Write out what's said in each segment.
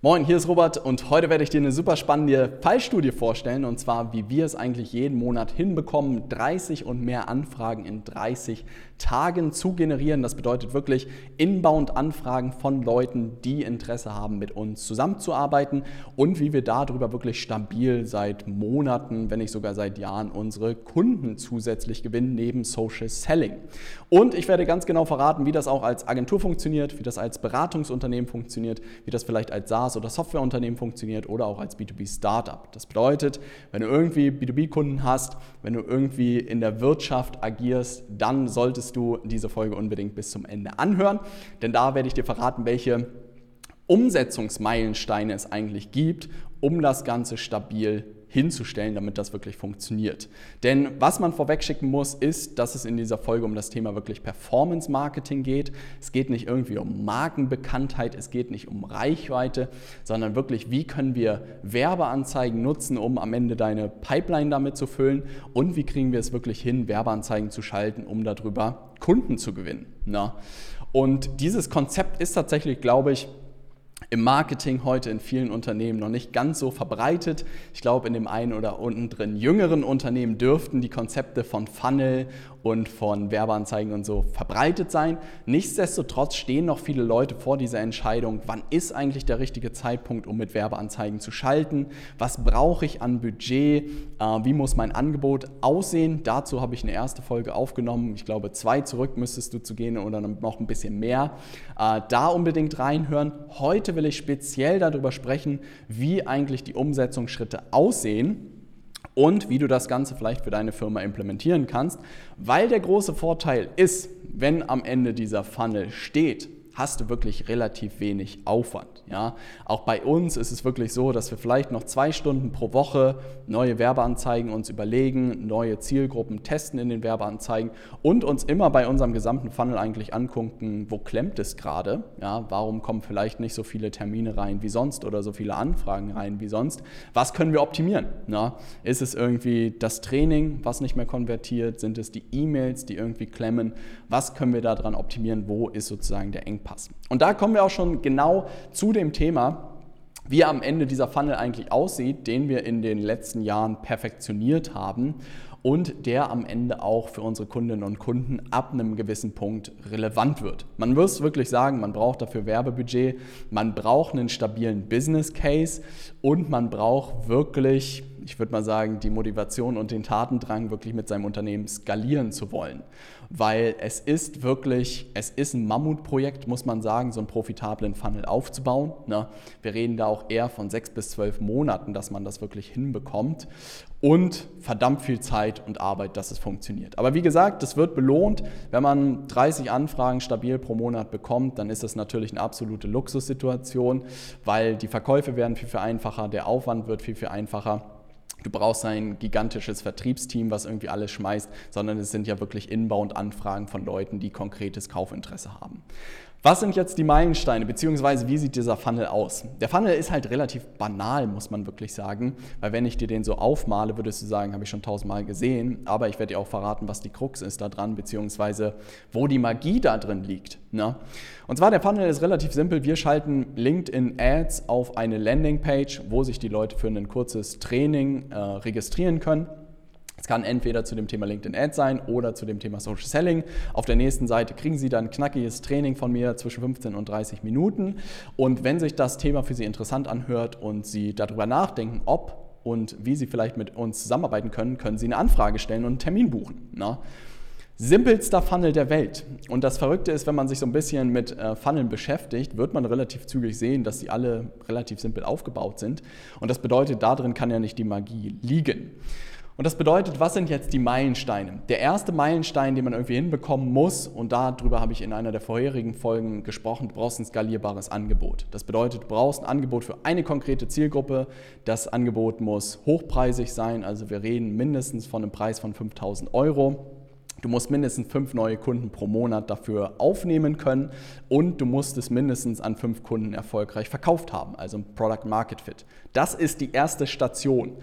Moin, hier ist Robert und heute werde ich dir eine super spannende Fallstudie vorstellen und zwar, wie wir es eigentlich jeden Monat hinbekommen, 30 und mehr Anfragen in 30 Tagen zu generieren. Das bedeutet wirklich Inbound-Anfragen von Leuten, die Interesse haben, mit uns zusammenzuarbeiten und wie wir darüber wirklich stabil seit Monaten, wenn nicht sogar seit Jahren, unsere Kunden zusätzlich gewinnen, neben Social Selling. Und ich werde ganz genau verraten, wie das auch als Agentur funktioniert, wie das als Beratungsunternehmen funktioniert, wie das vielleicht als SaaS- oder Softwareunternehmen funktioniert oder auch als B2B-Startup. Das bedeutet, wenn du irgendwie B2B-Kunden hast, wenn du irgendwie in der Wirtschaft agierst, dann solltest du diese Folge unbedingt bis zum Ende anhören, denn da werde ich dir verraten, welche Umsetzungsmeilensteine es eigentlich gibt, um das Ganze stabil hinzustellen, damit das wirklich funktioniert. Denn was man vorweg schicken muss, ist, dass es in dieser Folge um das Thema wirklich Performance Marketing geht. Es geht nicht irgendwie um Markenbekanntheit, es geht nicht um Reichweite, sondern wirklich, wie können wir Werbeanzeigen nutzen, um am Ende deine Pipeline damit zu füllen und wie kriegen wir es wirklich hin, Werbeanzeigen zu schalten, um darüber Kunden zu gewinnen. Na? Und dieses Konzept ist tatsächlich, glaube ich, im Marketing heute in vielen Unternehmen noch nicht ganz so verbreitet. Ich glaube, in dem einen oder anderen jüngeren Unternehmen dürften die Konzepte von Funnel und von Werbeanzeigen und so verbreitet sein. Nichtsdestotrotz stehen noch viele Leute vor dieser Entscheidung, wann ist eigentlich der richtige Zeitpunkt, um mit Werbeanzeigen zu schalten? Was brauche ich an Budget? Äh, wie muss mein Angebot aussehen? Dazu habe ich eine erste Folge aufgenommen. Ich glaube, zwei zurück müsstest du zu gehen oder noch ein bisschen mehr. Äh, da unbedingt reinhören. Heute will ich speziell darüber sprechen, wie eigentlich die Umsetzungsschritte aussehen und wie du das Ganze vielleicht für deine Firma implementieren kannst, weil der große Vorteil ist, wenn am Ende dieser Funnel steht, hast du wirklich relativ wenig Aufwand. Ja? Auch bei uns ist es wirklich so, dass wir vielleicht noch zwei Stunden pro Woche neue Werbeanzeigen uns überlegen, neue Zielgruppen testen in den Werbeanzeigen und uns immer bei unserem gesamten Funnel eigentlich angucken, wo klemmt es gerade? Ja? Warum kommen vielleicht nicht so viele Termine rein wie sonst oder so viele Anfragen rein wie sonst? Was können wir optimieren? Na? Ist es irgendwie das Training, was nicht mehr konvertiert? Sind es die E-Mails, die irgendwie klemmen? Was können wir daran optimieren? Wo ist sozusagen der Engpass? Passen. Und da kommen wir auch schon genau zu dem Thema, wie am Ende dieser Funnel eigentlich aussieht, den wir in den letzten Jahren perfektioniert haben und der am Ende auch für unsere Kundinnen und Kunden ab einem gewissen Punkt relevant wird. Man muss wirklich sagen, man braucht dafür Werbebudget, man braucht einen stabilen Business Case und man braucht wirklich ich würde mal sagen, die Motivation und den Tatendrang, wirklich mit seinem Unternehmen skalieren zu wollen. Weil es ist wirklich, es ist ein Mammutprojekt, muss man sagen, so einen profitablen Funnel aufzubauen. Ne? Wir reden da auch eher von sechs bis zwölf Monaten, dass man das wirklich hinbekommt. Und verdammt viel Zeit und Arbeit, dass es funktioniert. Aber wie gesagt, das wird belohnt. Wenn man 30 Anfragen stabil pro Monat bekommt, dann ist das natürlich eine absolute Luxussituation, weil die Verkäufe werden viel, viel einfacher, der Aufwand wird viel, viel einfacher. Du brauchst ein gigantisches Vertriebsteam, was irgendwie alles schmeißt, sondern es sind ja wirklich Inbound-Anfragen von Leuten, die konkretes Kaufinteresse haben. Was sind jetzt die Meilensteine, beziehungsweise wie sieht dieser Funnel aus? Der Funnel ist halt relativ banal, muss man wirklich sagen, weil wenn ich dir den so aufmale, würdest du sagen, habe ich schon tausendmal gesehen, aber ich werde dir auch verraten, was die Krux ist da dran, beziehungsweise wo die Magie da drin liegt. Ne? Und zwar der Funnel ist relativ simpel, wir schalten LinkedIn Ads auf eine Landingpage, wo sich die Leute für ein kurzes Training äh, registrieren können. Es kann entweder zu dem Thema LinkedIn Ads sein oder zu dem Thema Social Selling. Auf der nächsten Seite kriegen Sie dann knackiges Training von mir zwischen 15 und 30 Minuten. Und wenn sich das Thema für Sie interessant anhört und Sie darüber nachdenken, ob und wie Sie vielleicht mit uns zusammenarbeiten können, können Sie eine Anfrage stellen und einen Termin buchen. Na? Simpelster Funnel der Welt. Und das Verrückte ist, wenn man sich so ein bisschen mit äh, Funneln beschäftigt, wird man relativ zügig sehen, dass sie alle relativ simpel aufgebaut sind. Und das bedeutet, darin kann ja nicht die Magie liegen. Und das bedeutet, was sind jetzt die Meilensteine? Der erste Meilenstein, den man irgendwie hinbekommen muss, und darüber habe ich in einer der vorherigen Folgen gesprochen, du brauchst ein skalierbares Angebot. Das bedeutet, du brauchst ein Angebot für eine konkrete Zielgruppe. Das Angebot muss hochpreisig sein, also wir reden mindestens von einem Preis von 5000 Euro. Du musst mindestens fünf neue Kunden pro Monat dafür aufnehmen können und du musst es mindestens an fünf Kunden erfolgreich verkauft haben, also ein Product Market Fit. Das ist die erste Station.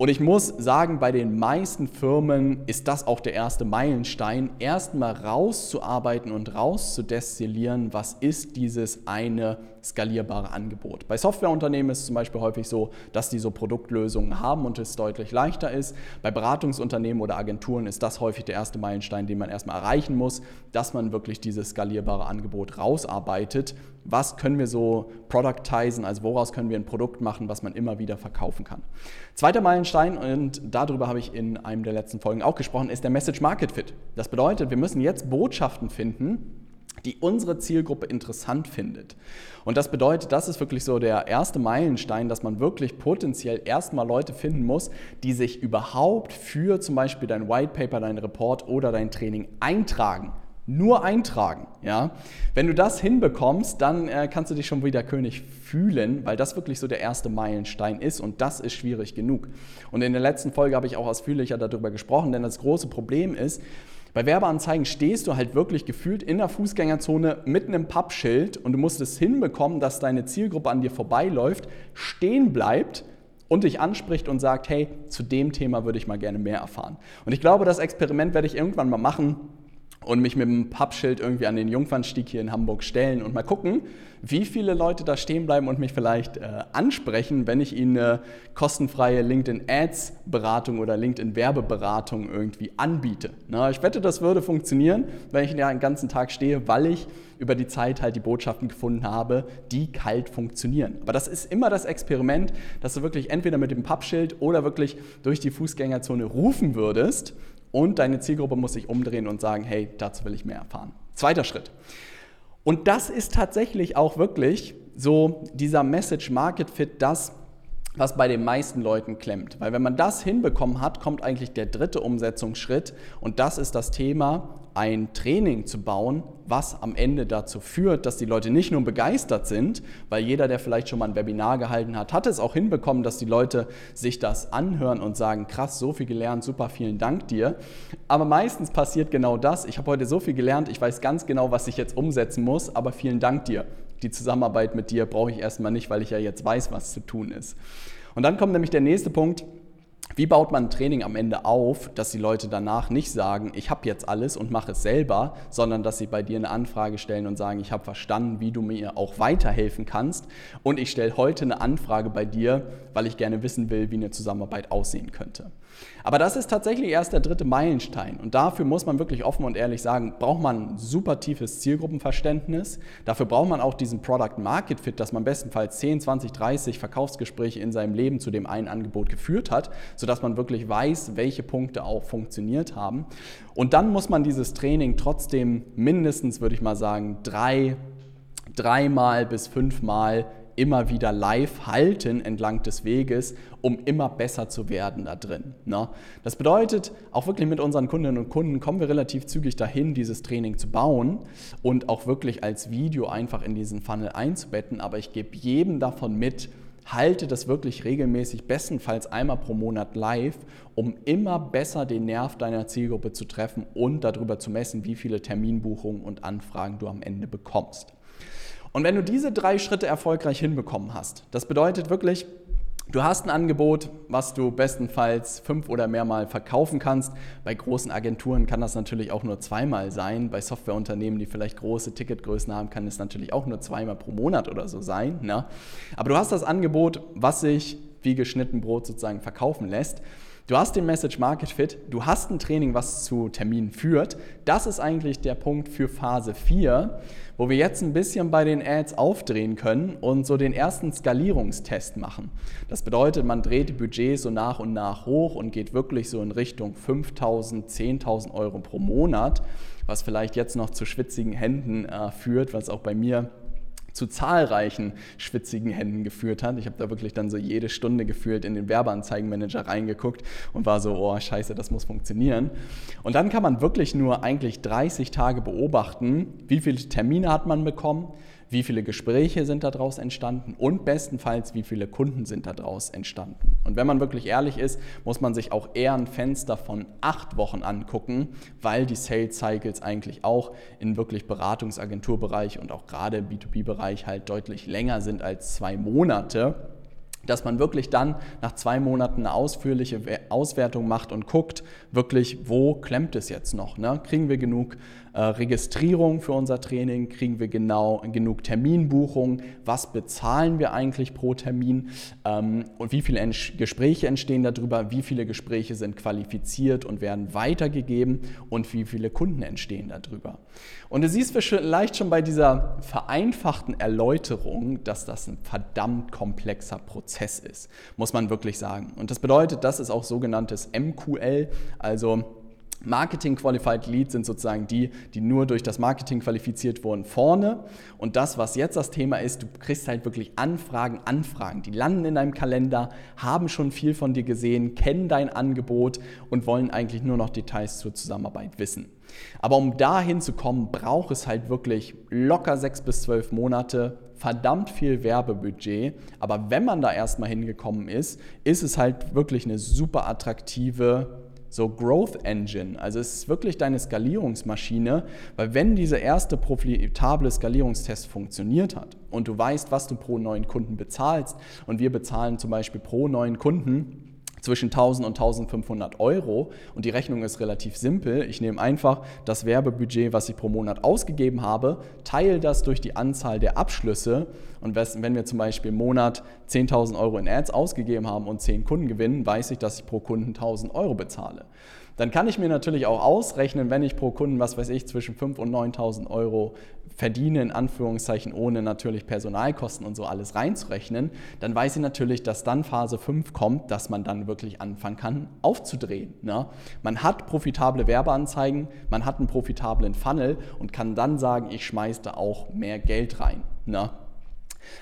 Und ich muss sagen, bei den meisten Firmen ist das auch der erste Meilenstein, erstmal rauszuarbeiten und rauszudestillieren, was ist dieses eine skalierbare Angebot. Bei Softwareunternehmen ist es zum Beispiel häufig so, dass die so Produktlösungen haben und es deutlich leichter ist. Bei Beratungsunternehmen oder Agenturen ist das häufig der erste Meilenstein, den man erstmal erreichen muss, dass man wirklich dieses skalierbare Angebot rausarbeitet. Was können wir so productizen, also woraus können wir ein Produkt machen, was man immer wieder verkaufen kann. Zweiter Meilenstein, und darüber habe ich in einem der letzten Folgen auch gesprochen, ist der Message Market Fit. Das bedeutet, wir müssen jetzt Botschaften finden, die unsere Zielgruppe interessant findet. Und das bedeutet, das ist wirklich so der erste Meilenstein, dass man wirklich potenziell erstmal Leute finden muss, die sich überhaupt für zum Beispiel dein White Paper, dein Report oder dein Training eintragen. Nur eintragen. Ja? Wenn du das hinbekommst, dann äh, kannst du dich schon wieder König fühlen, weil das wirklich so der erste Meilenstein ist und das ist schwierig genug. Und in der letzten Folge habe ich auch ausführlicher darüber gesprochen, denn das große Problem ist, bei Werbeanzeigen stehst du halt wirklich gefühlt in der Fußgängerzone mit einem Pappschild und du musst es hinbekommen, dass deine Zielgruppe an dir vorbeiläuft, stehen bleibt und dich anspricht und sagt, hey, zu dem Thema würde ich mal gerne mehr erfahren. Und ich glaube, das Experiment werde ich irgendwann mal machen und mich mit dem Pappschild irgendwie an den Jungfernstieg hier in Hamburg stellen und mal gucken, wie viele Leute da stehen bleiben und mich vielleicht äh, ansprechen, wenn ich ihnen eine kostenfreie LinkedIn Ads Beratung oder LinkedIn Werbeberatung irgendwie anbiete. Na, ich wette, das würde funktionieren, wenn ich den ganzen Tag stehe, weil ich über die Zeit halt die Botschaften gefunden habe, die kalt funktionieren. Aber das ist immer das Experiment, dass du wirklich entweder mit dem Pappschild oder wirklich durch die Fußgängerzone rufen würdest und deine Zielgruppe muss sich umdrehen und sagen, hey, dazu will ich mehr erfahren. Zweiter Schritt. Und das ist tatsächlich auch wirklich so dieser Message Market Fit, das, was bei den meisten Leuten klemmt. Weil wenn man das hinbekommen hat, kommt eigentlich der dritte Umsetzungsschritt und das ist das Thema, ein Training zu bauen, was am Ende dazu führt, dass die Leute nicht nur begeistert sind, weil jeder, der vielleicht schon mal ein Webinar gehalten hat, hat es auch hinbekommen, dass die Leute sich das anhören und sagen, krass, so viel gelernt, super, vielen Dank dir. Aber meistens passiert genau das. Ich habe heute so viel gelernt, ich weiß ganz genau, was ich jetzt umsetzen muss, aber vielen Dank dir. Die Zusammenarbeit mit dir brauche ich erstmal nicht, weil ich ja jetzt weiß, was zu tun ist. Und dann kommt nämlich der nächste Punkt, wie baut man ein Training am Ende auf, dass die Leute danach nicht sagen, ich habe jetzt alles und mache es selber, sondern dass sie bei dir eine Anfrage stellen und sagen, ich habe verstanden, wie du mir auch weiterhelfen kannst und ich stelle heute eine Anfrage bei dir, weil ich gerne wissen will, wie eine Zusammenarbeit aussehen könnte. Aber das ist tatsächlich erst der dritte Meilenstein. Und dafür muss man wirklich offen und ehrlich sagen, braucht man ein super tiefes Zielgruppenverständnis. Dafür braucht man auch diesen Product Market Fit, dass man bestenfalls 10, 20, 30 Verkaufsgespräche in seinem Leben zu dem einen Angebot geführt hat, sodass man wirklich weiß, welche Punkte auch funktioniert haben. Und dann muss man dieses Training trotzdem mindestens, würde ich mal sagen, drei, dreimal bis fünfmal immer wieder live halten entlang des Weges, um immer besser zu werden da drin. Ne? Das bedeutet, auch wirklich mit unseren Kundinnen und Kunden kommen wir relativ zügig dahin, dieses Training zu bauen und auch wirklich als Video einfach in diesen Funnel einzubetten. Aber ich gebe jedem davon mit, halte das wirklich regelmäßig, bestenfalls einmal pro Monat live, um immer besser den Nerv deiner Zielgruppe zu treffen und darüber zu messen, wie viele Terminbuchungen und Anfragen du am Ende bekommst. Und wenn du diese drei Schritte erfolgreich hinbekommen hast, das bedeutet wirklich, Du hast ein Angebot, was du bestenfalls fünf oder mehrmal verkaufen kannst. Bei großen Agenturen kann das natürlich auch nur zweimal sein. Bei Softwareunternehmen, die vielleicht große Ticketgrößen haben, kann es natürlich auch nur zweimal pro Monat oder so sein. Ne? Aber du hast das Angebot, was sich wie geschnitten Brot sozusagen verkaufen lässt. Du hast den Message Market Fit, du hast ein Training, was zu Terminen führt. Das ist eigentlich der Punkt für Phase 4, wo wir jetzt ein bisschen bei den Ads aufdrehen können und so den ersten Skalierungstest machen. Das bedeutet, man dreht die Budgets so nach und nach hoch und geht wirklich so in Richtung 5.000, 10.000 Euro pro Monat, was vielleicht jetzt noch zu schwitzigen Händen äh, führt, was auch bei mir zu zahlreichen schwitzigen Händen geführt hat. Ich habe da wirklich dann so jede Stunde gefühlt in den Werbeanzeigenmanager reingeguckt und war so, oh scheiße, das muss funktionieren. Und dann kann man wirklich nur eigentlich 30 Tage beobachten, wie viele Termine hat man bekommen, wie viele Gespräche sind daraus entstanden und bestenfalls, wie viele Kunden sind daraus entstanden. Und wenn man wirklich ehrlich ist, muss man sich auch eher ein Fenster von acht Wochen angucken, weil die Sales Cycles eigentlich auch in wirklich Beratungsagenturbereich und auch gerade im B2B-Bereich halt deutlich länger sind als zwei Monate. dass man wirklich dann nach zwei Monaten eine ausführliche Auswertung macht und guckt, wirklich, wo klemmt es jetzt noch? Ne? Kriegen wir genug äh, Registrierung für unser Training? Kriegen wir genau genug Terminbuchungen? Was bezahlen wir eigentlich pro Termin? Ähm, und wie viele Ent Gespräche entstehen darüber? Wie viele Gespräche sind qualifiziert und werden weitergegeben? Und wie viele Kunden entstehen darüber? Und du siehst vielleicht schon bei dieser vereinfachten Erläuterung, dass das ein verdammt komplexer Prozess ist, muss man wirklich sagen. Und das bedeutet, das ist auch sogenanntes MQL, also Marketing Qualified Leads sind sozusagen die, die nur durch das Marketing qualifiziert wurden vorne. Und das, was jetzt das Thema ist, du kriegst halt wirklich Anfragen, Anfragen. Die landen in deinem Kalender, haben schon viel von dir gesehen, kennen dein Angebot und wollen eigentlich nur noch Details zur Zusammenarbeit wissen. Aber um dahin zu kommen, braucht es halt wirklich locker sechs bis zwölf Monate, verdammt viel Werbebudget. Aber wenn man da erstmal hingekommen ist, ist es halt wirklich eine super attraktive so Growth Engine. Also es ist wirklich deine Skalierungsmaschine, weil wenn dieser erste profitable Skalierungstest funktioniert hat und du weißt, was du pro neuen Kunden bezahlst und wir bezahlen zum Beispiel pro neuen Kunden zwischen 1000 und 1500 Euro und die Rechnung ist relativ simpel. Ich nehme einfach das Werbebudget, was ich pro Monat ausgegeben habe, teile das durch die Anzahl der Abschlüsse und wenn wir zum Beispiel im Monat 10.000 Euro in Ads ausgegeben haben und 10 Kunden gewinnen, weiß ich, dass ich pro Kunden 1000 Euro bezahle. Dann kann ich mir natürlich auch ausrechnen, wenn ich pro Kunden, was weiß ich, zwischen 5.000 und 9.000 Euro verdiene, in Anführungszeichen, ohne natürlich Personalkosten und so alles reinzurechnen, dann weiß ich natürlich, dass dann Phase 5 kommt, dass man dann wirklich anfangen kann, aufzudrehen. Ne? Man hat profitable Werbeanzeigen, man hat einen profitablen Funnel und kann dann sagen, ich schmeiße da auch mehr Geld rein. Ne?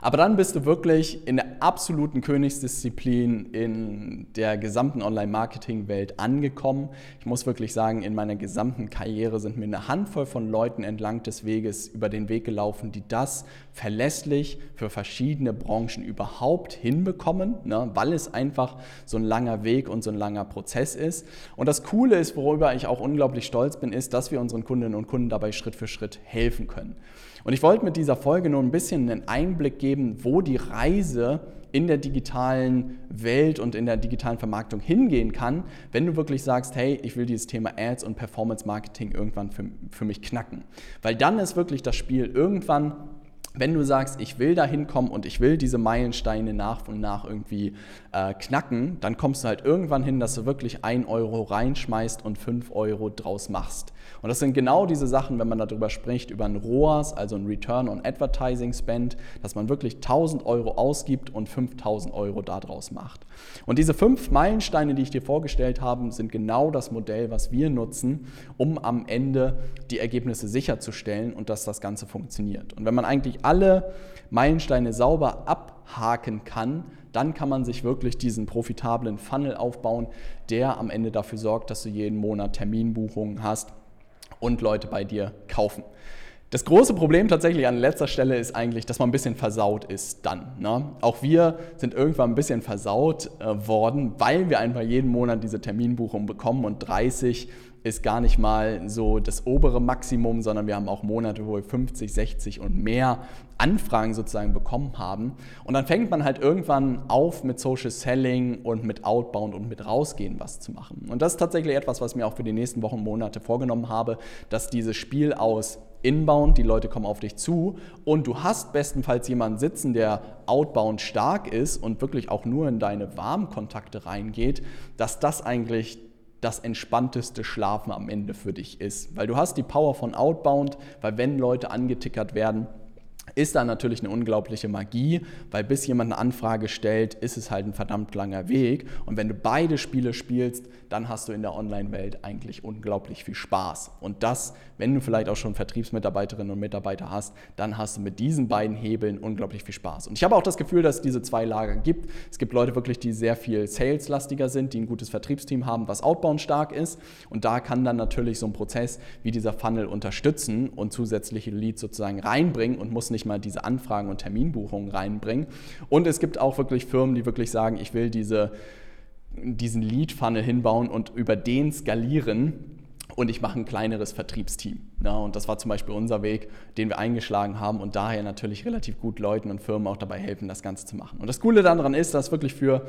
Aber dann bist du wirklich in der absoluten Königsdisziplin in der gesamten Online-Marketing-Welt angekommen. Ich muss wirklich sagen, in meiner gesamten Karriere sind mir eine Handvoll von Leuten entlang des Weges über den Weg gelaufen, die das verlässlich für verschiedene Branchen überhaupt hinbekommen, ne, weil es einfach so ein langer Weg und so ein langer Prozess ist. Und das Coole ist, worüber ich auch unglaublich stolz bin, ist, dass wir unseren Kundinnen und Kunden dabei Schritt für Schritt helfen können. Und ich wollte mit dieser Folge nur ein bisschen einen Einblick geben, wo die Reise in der digitalen Welt und in der digitalen Vermarktung hingehen kann, wenn du wirklich sagst, hey, ich will dieses Thema Ads und Performance Marketing irgendwann für, für mich knacken. Weil dann ist wirklich das Spiel irgendwann wenn du sagst, ich will da hinkommen und ich will diese Meilensteine nach und nach irgendwie äh, knacken, dann kommst du halt irgendwann hin, dass du wirklich ein Euro reinschmeißt und fünf Euro draus machst. Und das sind genau diese Sachen, wenn man darüber spricht, über ein ROAS, also ein Return on Advertising Spend, dass man wirklich 1000 Euro ausgibt und 5000 Euro daraus macht. Und diese fünf Meilensteine, die ich dir vorgestellt habe, sind genau das Modell, was wir nutzen, um am Ende die Ergebnisse sicherzustellen und dass das Ganze funktioniert. Und wenn man eigentlich alle Meilensteine sauber abhaken kann, dann kann man sich wirklich diesen profitablen Funnel aufbauen, der am Ende dafür sorgt, dass du jeden Monat Terminbuchungen hast und Leute bei dir kaufen. Das große Problem tatsächlich an letzter Stelle ist eigentlich, dass man ein bisschen versaut ist dann. Ne? Auch wir sind irgendwann ein bisschen versaut äh, worden, weil wir einfach jeden Monat diese Terminbuchung bekommen und 30 ist gar nicht mal so das obere Maximum, sondern wir haben auch Monate, wo wir 50, 60 und mehr Anfragen sozusagen bekommen haben. Und dann fängt man halt irgendwann auf mit Social Selling und mit Outbound und mit Rausgehen was zu machen. Und das ist tatsächlich etwas, was ich mir auch für die nächsten Wochen und Monate vorgenommen habe, dass dieses Spiel aus Inbound, die Leute kommen auf dich zu und du hast bestenfalls jemanden sitzen, der outbound stark ist und wirklich auch nur in deine warmen Kontakte reingeht, dass das eigentlich das entspannteste Schlafen am Ende für dich ist. Weil du hast die Power von Outbound, weil wenn Leute angetickert werden, ist da natürlich eine unglaubliche Magie, weil bis jemand eine Anfrage stellt, ist es halt ein verdammt langer Weg. Und wenn du beide Spiele spielst, dann hast du in der Online-Welt eigentlich unglaublich viel Spaß. Und das, wenn du vielleicht auch schon Vertriebsmitarbeiterinnen und Mitarbeiter hast, dann hast du mit diesen beiden Hebeln unglaublich viel Spaß. Und ich habe auch das Gefühl, dass es diese zwei Lager gibt. Es gibt Leute wirklich, die sehr viel saleslastiger sind, die ein gutes Vertriebsteam haben, was outbound stark ist. Und da kann dann natürlich so ein Prozess wie dieser Funnel unterstützen und zusätzliche Leads sozusagen reinbringen und muss nicht mal diese Anfragen und Terminbuchungen reinbringen. Und es gibt auch wirklich Firmen, die wirklich sagen, ich will diese, diesen Lead-Funnel hinbauen und über den skalieren und ich mache ein kleineres Vertriebsteam. Ja, und das war zum Beispiel unser Weg, den wir eingeschlagen haben und daher natürlich relativ gut Leuten und Firmen auch dabei helfen, das Ganze zu machen. Und das Coole daran ist, dass es wirklich für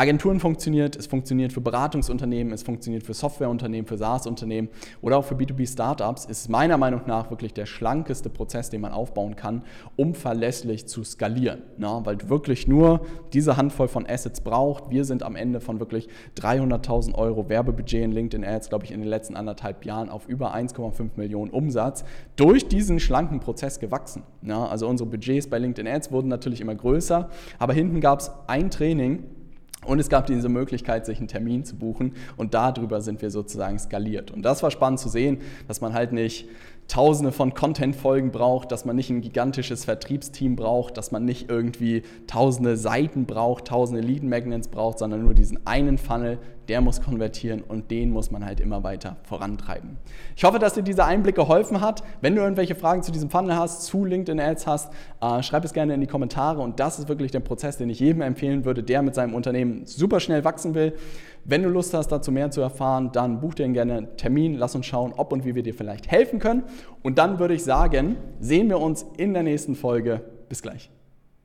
Agenturen funktioniert, es funktioniert für Beratungsunternehmen, es funktioniert für Softwareunternehmen, für SaaS-Unternehmen oder auch für B2B-Startups. Ist meiner Meinung nach wirklich der schlankeste Prozess, den man aufbauen kann, um verlässlich zu skalieren. Ja, weil wirklich nur diese Handvoll von Assets braucht. Wir sind am Ende von wirklich 300.000 Euro Werbebudget in LinkedIn Ads, glaube ich, in den letzten anderthalb Jahren auf über 1,5 Millionen Umsatz durch diesen schlanken Prozess gewachsen. Ja, also unsere Budgets bei LinkedIn Ads wurden natürlich immer größer, aber hinten gab es ein Training, und es gab diese Möglichkeit, sich einen Termin zu buchen und darüber sind wir sozusagen skaliert. Und das war spannend zu sehen, dass man halt nicht tausende von Content-Folgen braucht, dass man nicht ein gigantisches Vertriebsteam braucht, dass man nicht irgendwie tausende Seiten braucht, tausende Lead-Magnets braucht, sondern nur diesen einen Funnel, der muss konvertieren und den muss man halt immer weiter vorantreiben. Ich hoffe, dass dir dieser Einblick geholfen hat. Wenn du irgendwelche Fragen zu diesem Funnel hast, zu LinkedIn Ads hast, äh, schreib es gerne in die Kommentare und das ist wirklich der Prozess, den ich jedem empfehlen würde, der mit seinem Unternehmen super schnell wachsen will. Wenn du Lust hast, dazu mehr zu erfahren, dann buch dir gerne einen Termin, lass uns schauen, ob und wie wir dir vielleicht helfen können. Und dann würde ich sagen, sehen wir uns in der nächsten Folge. Bis gleich.